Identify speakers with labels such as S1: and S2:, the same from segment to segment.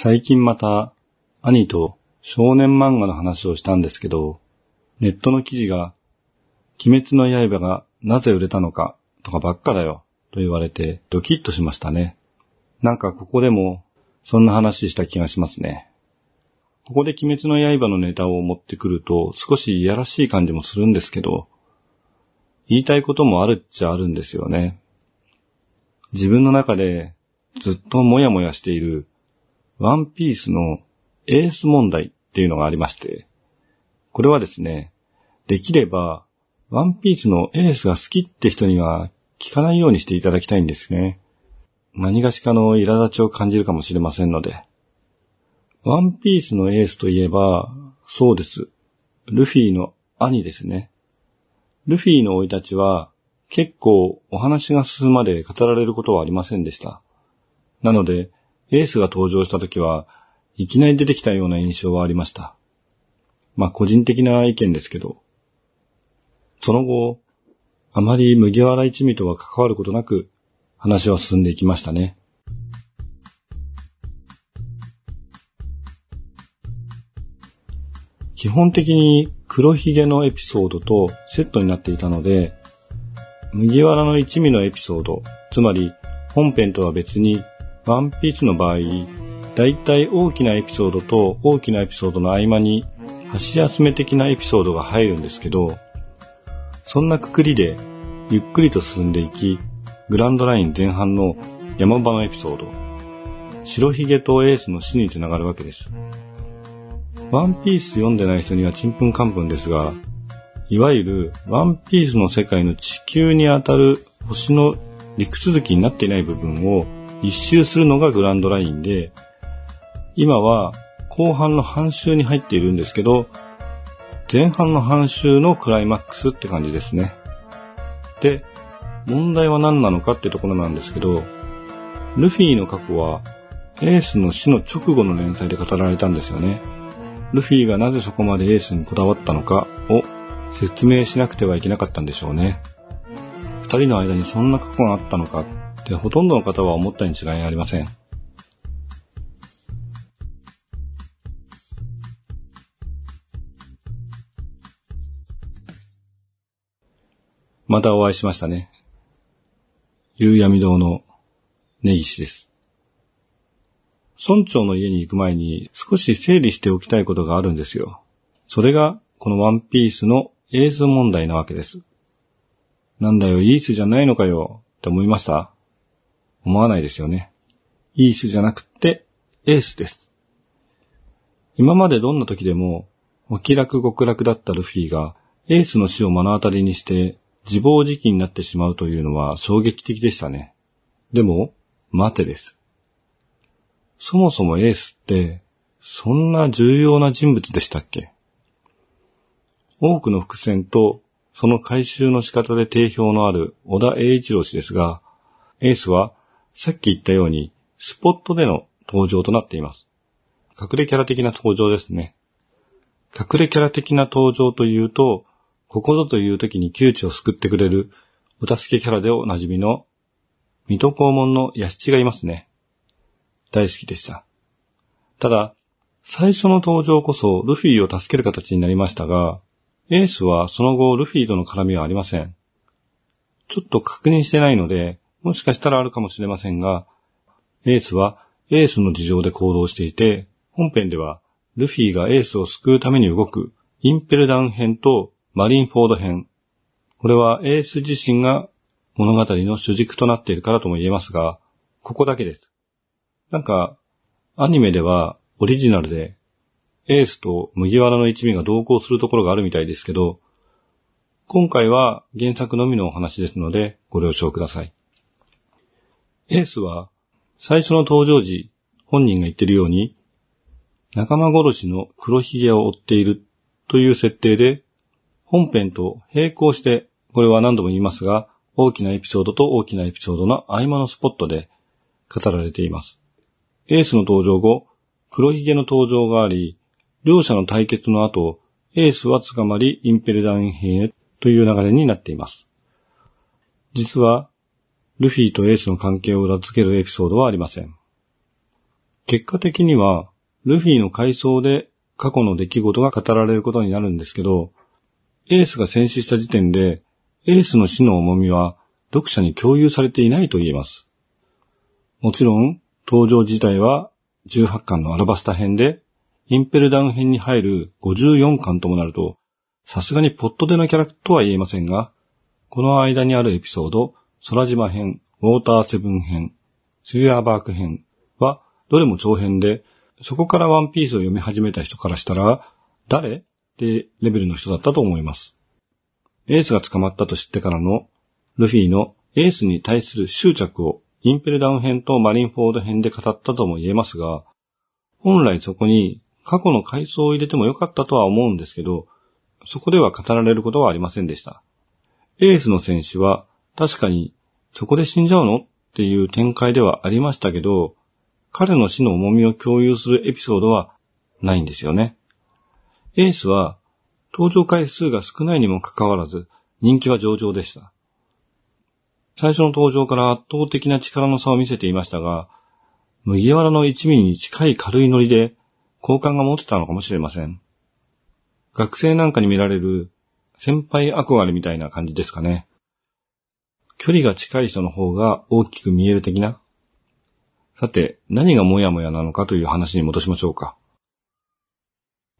S1: 最近また兄と少年漫画の話をしたんですけど、ネットの記事が、鬼滅の刃がなぜ売れたのかとかばっかだよと言われてドキッとしましたね。なんかここでもそんな話した気がしますね。ここで鬼滅の刃のネタを持ってくると少しいやらしい感じもするんですけど、言いたいこともあるっちゃあるんですよね。自分の中でずっともやもやしているワンピースのエース問題っていうのがありまして、これはですね、できればワンピースのエースが好きって人には聞かないようにしていただきたいんですね。何がしかの苛立ちを感じるかもしれませんので。ワンピースのエースといえば、そうです。ルフィの兄ですね。ルフィの生い立ちは結構お話が進むまで語られることはありませんでした。なので、エースが登場した時はいきなり出てきたような印象はありました。まあ個人的な意見ですけど。その後、あまり麦わら一味とは関わることなく話は進んでいきましたね。基本的に黒ひげのエピソードとセットになっていたので、麦わらの一味のエピソード、つまり本編とは別にワンピースの場合、だいたい大きなエピソードと大きなエピソードの合間に箸休め的なエピソードが入るんですけど、そんなくくりでゆっくりと進んでいき、グランドライン前半の山場のエピソード、白ひげとエースの死につながるわけです。ワンピース読んでない人にはちんぷんかんぷんですが、いわゆるワンピースの世界の地球にあたる星の陸続きになっていない部分を一周するのがグランドラインで、今は後半の半周に入っているんですけど、前半の半周のクライマックスって感じですね。で、問題は何なのかってところなんですけど、ルフィの過去はエースの死の直後の連載で語られたんですよね。ルフィがなぜそこまでエースにこだわったのかを説明しなくてはいけなかったんでしょうね。二人の間にそんな過去があったのかってほとんどの方は思ったに違いありません。またお会いしましたね。夕闇堂の根岸です。村長の家に行く前に少し整理しておきたいことがあるんですよ。それがこのワンピースの映像問題なわけです。なんだよ、イースじゃないのかよって思いました？思わないですよね。イースじゃなくてエースです。今までどんな時でもお気楽極楽だったルフィがエースの死を目の当たりにして自暴自棄になってしまうというのは衝撃的でしたね。でも、待てです。そもそもエースって、そんな重要な人物でしたっけ？多くの伏線とその回収の仕方で定評のある小田栄一郎氏ですが、エースはさっき言ったようにスポットでの登場となっています。隠れキャラ的な登場ですね。隠れキャラ的な登場というと、ここぞという時に窮地を救ってくれるお助けキャラでおなじみの水戸黄門のヤシチがいますね。大好きでした。ただ、最初の登場こそルフィを助ける形になりましたが、エースはその後ルフィとの絡みはありません。ちょっと確認してないので、もしかしたらあるかもしれませんが、エースはエースの事情で行動していて、本編ではルフィがエースを救うために動くインペルダン編とマリンフォード編。これはエース自身が物語の主軸となっているからとも言えますが、ここだけです。なんか、アニメではオリジナルでエースと麦わらの一味が同行するところがあるみたいですけど、今回は原作のみのお話ですのでご了承ください。エースは最初の登場時、本人が言ってるように、仲間殺しの黒ひげを追っているという設定で本編と並行して、これは何度も言いますが、大きなエピソードと大きなエピソードの合間のスポットで語られています。エースの登場後、黒ひげの登場があり、両者の対決の後、エースは捕まり、インペルダン兵へという流れになっています。実は、ルフィとエースの関係を裏付けるエピソードはありません。結果的には、ルフィの回想で過去の出来事が語られることになるんですけど、エースが戦死した時点で、エースの死の重みは読者に共有されていないと言えます。もちろん、登場自体は18巻のアラバスタ編で、インペルダウン編に入る54巻ともなると、さすがにポットでのキャラクターとは言えませんが、この間にあるエピソード、空島編、ウォーターセブン編、スリアーバーク編は、どれも長編で、そこからワンピースを読み始めた人からしたら、誰？ってレベルの人だったと思います。エースが捕まったと知ってからの、ルフィのエースに対する執着をインペルダウン編とマリンフォード編で語ったとも言えますが、本来そこに過去の回想を入れてもよかったとは思うんですけど、そこでは語られることはありませんでした。エースの選手は確かにそこで死んじゃうの？っていう展開ではありましたけど、彼の死の重みを共有するエピソードはないんですよね。エースは登場回数が少ないにもかかわらず人気は上々でした。最初の登場から圧倒的な力の差を見せていましたが、麦わらの一味に近い軽いノリで好感が持てたのかもしれません。学生なんかに見られる先輩憧れみたいな感じですかね。距離が近い人の方が大きく見える的な？さて、何がモヤモヤなのかという話に戻しましょうか。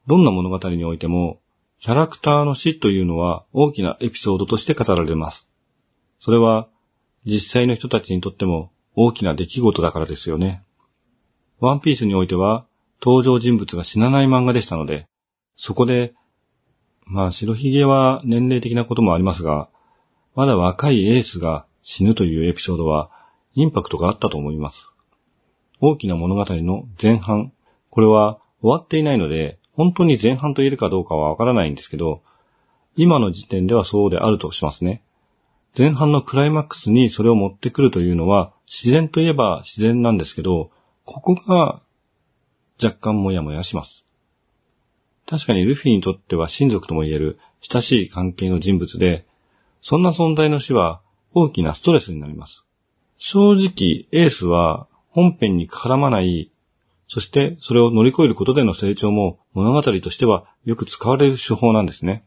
S1: どんな物語においても、キャラクターの死というのは大きなエピソードとして語られます。それは、実際の人たちにとっても大きな出来事だからですよね。ワンピースにおいては、登場人物が死なない漫画でしたので、そこでまあ、白ひげは年齢的なこともありますが、まだ若いエースが死ぬというエピソードは、インパクトがあったと思います。大きな物語の前半、これは終わっていないので、本当に前半と言えるかどうかはわからないんですけど、今の時点ではそうであるとしますね。前半のクライマックスにそれを持ってくるというのは、自然といえば自然なんですけど、ここが若干もやもやします。確かにルフィにとっては親族とも言える親しい関係の人物で、そんな存在の死は大きなストレスになります。正直、エースは本編に絡まない、そしてそれを乗り越えることでの成長も物語としてはよく使われる手法なんですね。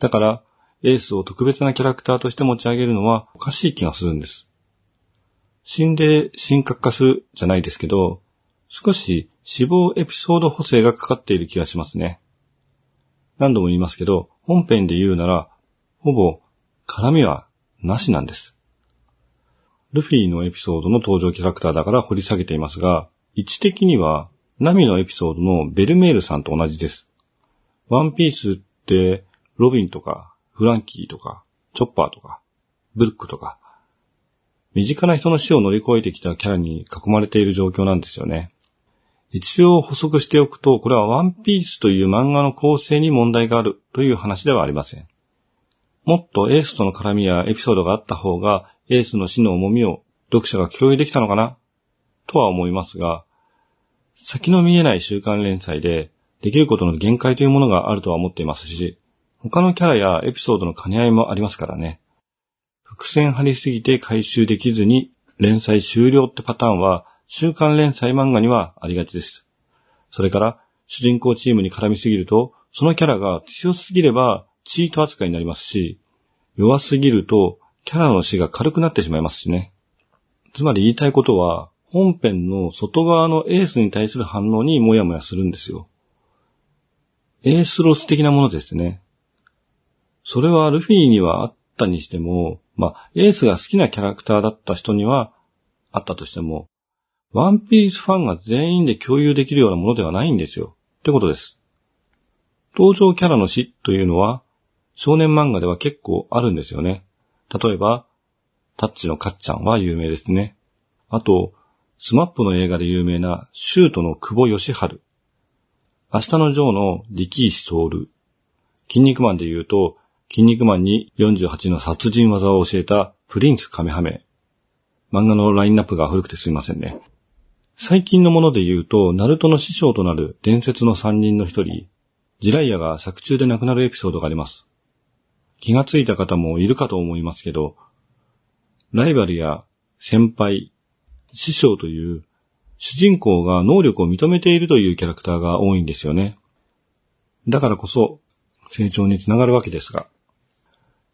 S1: だから、エースを特別なキャラクターとして持ち上げるのはおかしい気がするんです。死んで神格化するじゃないですけど、少し死亡エピソード補正がかかっている気がしますね。何度も言いますけど、本編で言うなら、ほぼ絡みはなしなんです。ルフィのエピソードの登場キャラクターだから掘り下げていますが、位置的には、ナミのエピソードのベルメールさんと同じです。ワンピースって、ロビンとか、フランキーとか、チョッパーとか、ブルックとか、身近な人の死を乗り越えてきたキャラに囲まれている状況なんですよね。一応補足しておくと、これはワンピースという漫画の構成に問題があるという話ではありません。もっとエースとの絡みやエピソードがあった方が、エースの死の重みを読者が共有できたのかな？とは思いますが、先の見えない週刊連載で、できることの限界というものがあるとは思っていますし、他のキャラやエピソードの兼ね合いもありますからね。伏線張りすぎて回収できずに連載終了ってパターンは週刊連載漫画にはありがちです。それから、主人公チームに絡みすぎると、そのキャラが強すぎればチート扱いになりますし、弱すぎるとキャラの死が軽くなってしまいますしね。つまり言いたいことは、本編の外側のエースに対する反応にもやもやするんですよ。エースロス的なものですね。それはルフィにはあったにしても、まあ、エースが好きなキャラクターだった人にはあったとしても、ワンピースファンが全員で共有できるようなものではないんですよ。ってことです。登場キャラの死というのは、少年漫画では結構あるんですよね。例えば、タッチのカッちゃんは有名ですね。あと、スマップの映画で有名なシュートの久保嘉晴。あしたのジョーの力石徹。キン肉マンで言うと、キン肉マンに48の殺人技を教えたプリンスカメハメ。漫画のラインナップが古くてすいませんね。最近のもので言うと、ナルトの師匠となる伝説の三人の一人、自来也が作中で亡くなるエピソードがあります。気がついた方もいるかと思いますけど、ライバルや先輩、師匠という主人公が能力を認めているというキャラクターが多いんですよね。だからこそ成長につながるわけですが。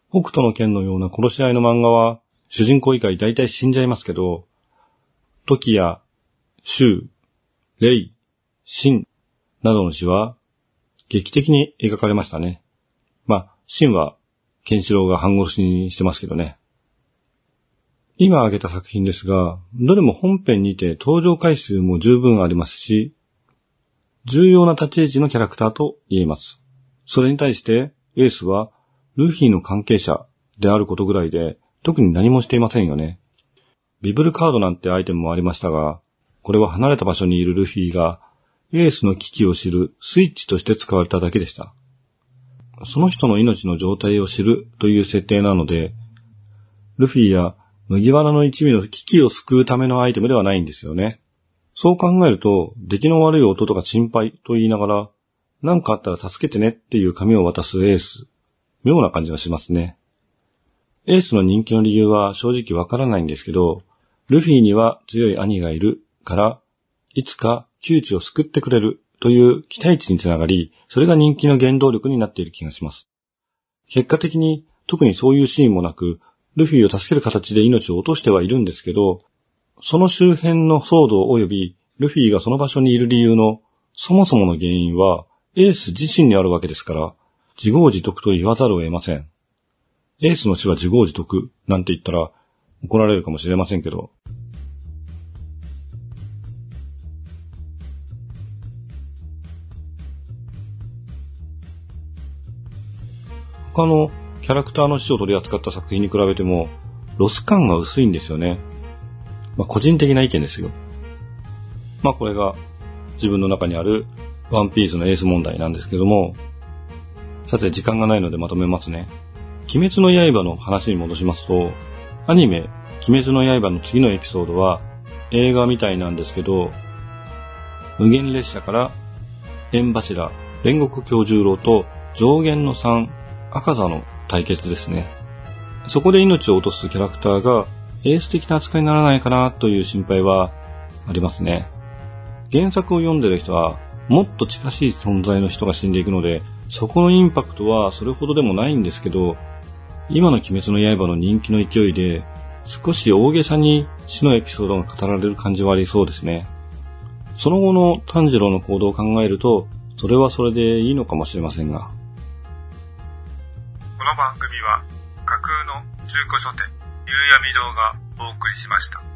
S1: 北斗の剣のような殺し合いの漫画は主人公以外大体死んじゃいますけど、時や、周、レイ、シンなどの詩は劇的に描かれましたね。まあ、シンはケンシロウが半殺しにしてますけどね。今挙げた作品ですが、どれも本編にて登場回数も十分ありますし、重要な立ち位置のキャラクターと言えます。それに対してエースはルフィの関係者であることぐらいで特に何もしていませんよね。ビブルカードなんてアイテムもありましたが、これは離れた場所にいるルフィがエースの危機を知るスイッチとして使われただけでした。その人の命の状態を知るという設定なので、ルフィや麦わらの一味の危機を救うためのアイテムではないんですよね。そう考えると、出来の悪い弟が心配と言いながら、何かあったら助けてねっていう紙を渡すエース。妙な感じがしますね。エースの人気の理由は正直わからないんですけど、ルフィには強い兄がいるから、いつか窮地を救ってくれるという期待値につながり、それが人気の原動力になっている気がします。結果的に特にそういうシーンもなく、ルフィを助ける形で命を落としてはいるんですけど、その周辺の騒動及びルフィがその場所にいる理由のそもそもの原因はエース自身にあるわけですから、自業自得と言わざるを得ません。エースの死は自業自得なんて言ったら怒られるかもしれませんけど、他のキャラクターの死を取り扱った作品に比べても、ロス感が薄いんですよね。まあ、個人的な意見ですよ。まあ、これが自分の中にあるワンピースのエース問題なんですけども、さて時間がないのでまとめますね。鬼滅の刃の話に戻しますと、アニメ、鬼滅の刃の次のエピソードは映画みたいなんですけど、無限列車から縁柱、煉獄教十郎と上限の3赤座の対決ですね。そこで命を落とすキャラクターがエース的な扱いにならないかなという心配はありますね。原作を読んでる人はもっと近しい存在の人が死んでいくので、そこのインパクトはそれほどでもないんですけど、今の鬼滅の刃の人気の勢いで、少し大げさに死のエピソードが語られる感じはありそうですね。その後の炭治郎の行動を考えると、それはそれでいいのかもしれませんが。
S2: この番組は架空の中古書店夕闇堂がお送りしました。